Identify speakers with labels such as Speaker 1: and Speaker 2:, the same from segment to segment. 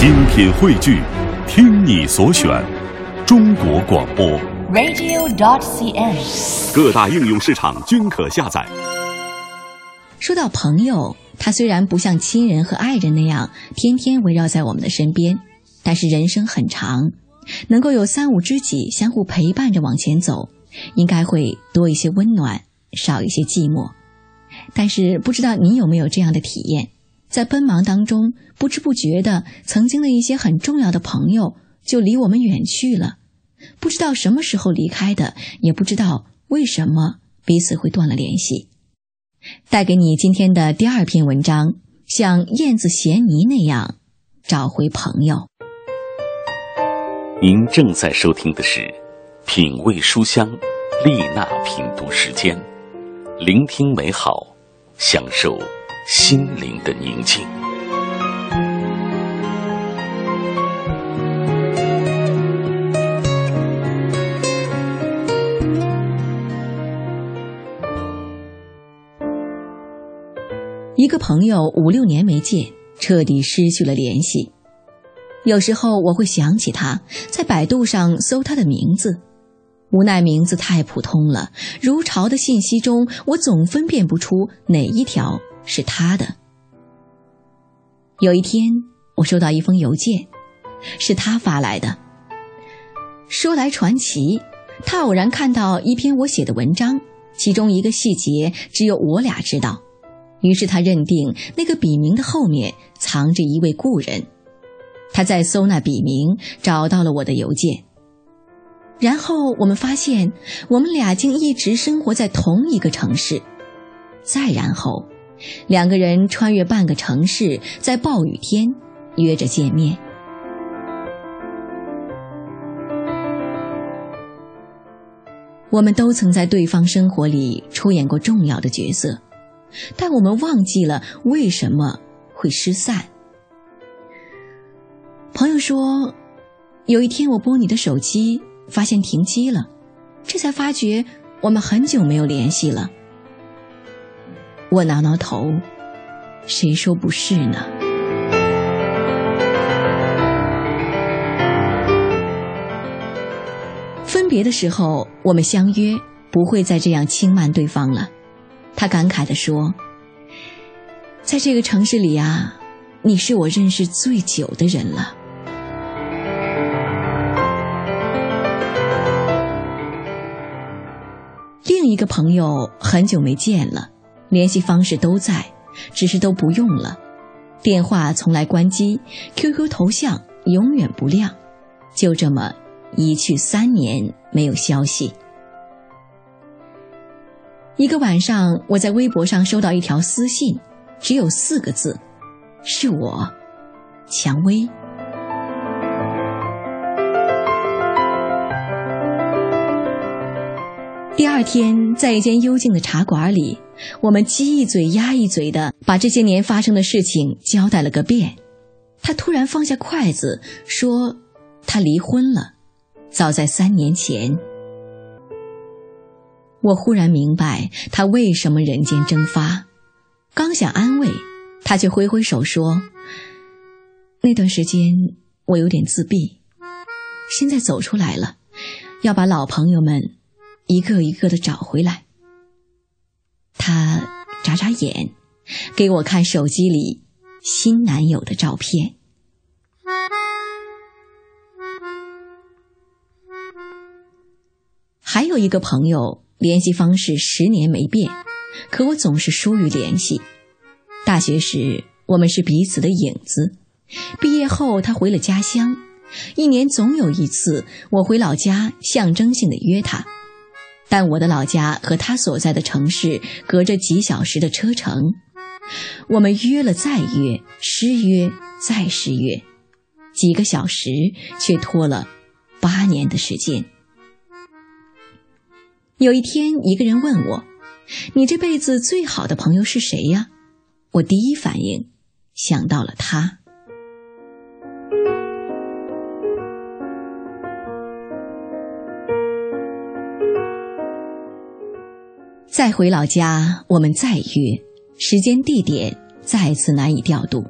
Speaker 1: 精品汇聚，听你所选，中国广播。
Speaker 2: radio.dot.cn，。
Speaker 1: 各大应用市场均可下载。
Speaker 3: 说到朋友，他虽然不像亲人和爱人那样天天围绕在我们的身边，但是人生很长，能够有三五知己相互陪伴着往前走，应该会多一些温暖，少一些寂寞。但是不知道你有没有这样的体验，在奔忙当中，不知不觉的，曾经的一些很重要的朋友就离我们远去了，不知道什么时候离开的，也不知道为什么彼此会断了联系。带给你今天的第二篇文章，像燕子衔泥那样找回朋友。
Speaker 4: 您正在收听的是《品味书香》丽娜品读时间，聆听美好，享受心灵的宁静。
Speaker 3: 一个朋友五六年没见，彻底失去了联系。有时候我会想起他，在百度上搜他的名字，无奈名字太普通了，如潮的信息中，我总分辨不出哪一条是他的。有一天，我收到一封邮件，是他发来的。说来传奇，他偶然看到一篇我写的文章，其中一个细节只有我俩知道。于是他认定那个笔名的后面藏着一位故人，他在搜那笔名，找到了我的邮件。然后我们发现，我们俩竟一直生活在同一个城市。再然后，两个人穿越半个城市，在暴雨天约着见面。我们都曾在对方生活里出演过重要的角色。但我们忘记了为什么会失散。朋友说，有一天我拨你的手机，发现停机了，这才发觉我们很久没有联系了。我挠挠头，谁说不是呢？分别的时候，我们相约不会再这样轻慢对方了。他感慨地说：“在这个城市里啊，你是我认识最久的人了。”另一个朋友很久没见了，联系方式都在，只是都不用了，电话从来关机，QQ 头像永远不亮，就这么一去三年没有消息。一个晚上，我在微博上收到一条私信，只有四个字：“是我，蔷薇。”第二天，在一间幽静的茶馆里，我们鸡一嘴鸭一嘴的把这些年发生的事情交代了个遍。他突然放下筷子，说：“他离婚了，早在三年前。”我忽然明白他为什么人间蒸发，刚想安慰，他却挥挥手说：“那段时间我有点自闭，现在走出来了，要把老朋友们一个一个的找回来。”他眨眨眼，给我看手机里新男友的照片。还有一个朋友。联系方式十年没变，可我总是疏于联系。大学时我们是彼此的影子，毕业后他回了家乡，一年总有一次我回老家，象征性的约他。但我的老家和他所在的城市隔着几小时的车程，我们约了再约，失约再失约，几个小时却拖了八年的时间。有一天，一个人问我：“你这辈子最好的朋友是谁呀？”我第一反应想到了他。再回老家，我们再约，时间地点再次难以调度。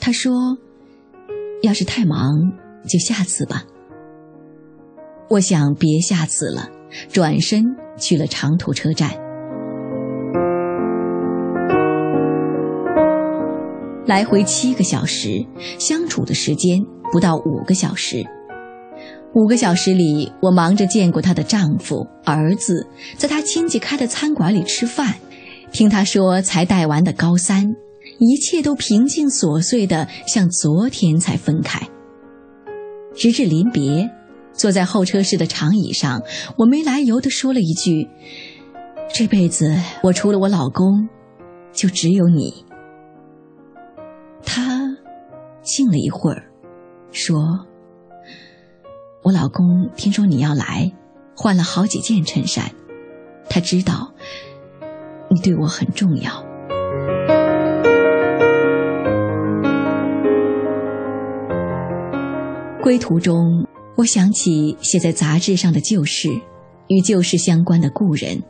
Speaker 3: 他说：“要是太忙，就下次吧。我想别下次了，转身去了长途车站。来回七个小时，相处的时间不到五个小时。五个小时里，我忙着见过她的丈夫、儿子，在她亲戚开的餐馆里吃饭，听她说才带完的高三，一切都平静琐碎的，像昨天才分开。直至临别，坐在候车室的长椅上，我没来由的说了一句：“这辈子我除了我老公，就只有你。”他静了一会儿，说：“我老公听说你要来，换了好几件衬衫。他知道你对我很重要。”归途中，我想起写在杂志上的旧事，与旧事相关的故人。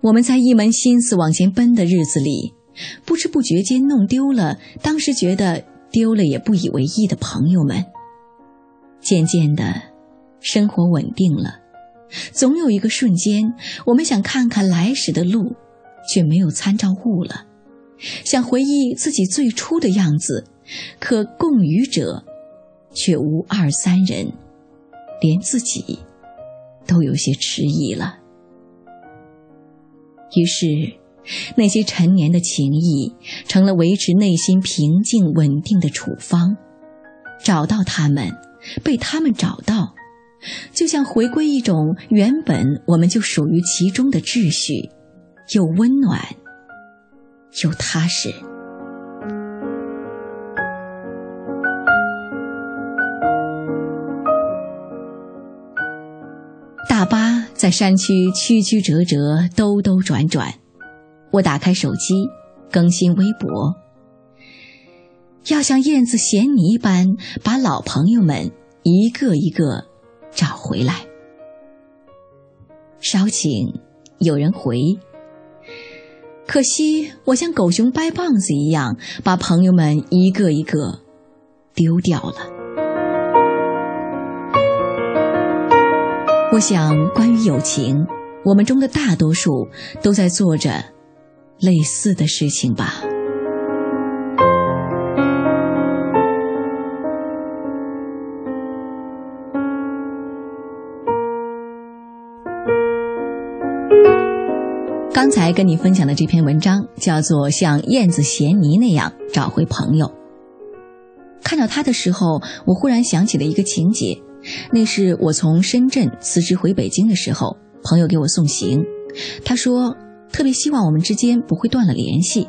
Speaker 3: 我们在一门心思往前奔的日子里。不知不觉间弄丢了，当时觉得丢了也不以为意的朋友们。渐渐的，生活稳定了，总有一个瞬间，我们想看看来时的路，却没有参照物了；想回忆自己最初的样子，可共语者却无二三人，连自己都有些迟疑了。于是。那些陈年的情谊，成了维持内心平静稳定的处方。找到他们，被他们找到，就像回归一种原本我们就属于其中的秩序，又温暖，又踏实。大巴在山区曲曲折折，兜兜转转。我打开手机，更新微博。要像燕子衔泥般把老朋友们一个一个找回来。稍请有人回。可惜我像狗熊掰棒子一样，把朋友们一个一个丢掉了。我想，关于友情，我们中的大多数都在做着。类似的事情吧。刚才跟你分享的这篇文章叫做《像燕子衔泥那样找回朋友》。看到他的时候，我忽然想起了一个情节，那是我从深圳辞职回北京的时候，朋友给我送行，他说。特别希望我们之间不会断了联系。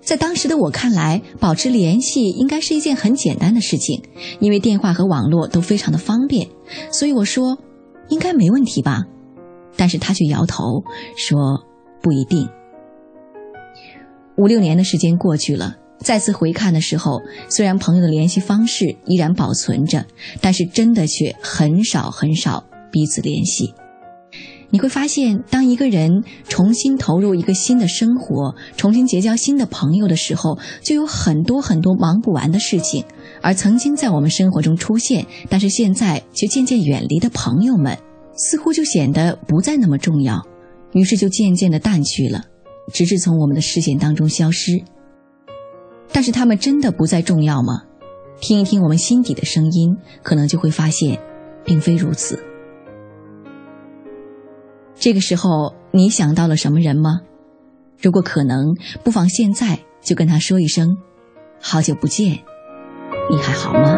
Speaker 3: 在当时的我看来，保持联系应该是一件很简单的事情，因为电话和网络都非常的方便。所以我说，应该没问题吧。但是他却摇头说不一定。五六年的时间过去了，再次回看的时候，虽然朋友的联系方式依然保存着，但是真的却很少很少彼此联系。你会发现，当一个人重新投入一个新的生活，重新结交新的朋友的时候，就有很多很多忙不完的事情。而曾经在我们生活中出现，但是现在却渐渐远离的朋友们，似乎就显得不再那么重要，于是就渐渐的淡去了，直至从我们的视线当中消失。但是他们真的不再重要吗？听一听我们心底的声音，可能就会发现，并非如此。这个时候，你想到了什么人吗？如果可能，不妨现在就跟他说一声：“好久不见，你还好吗？”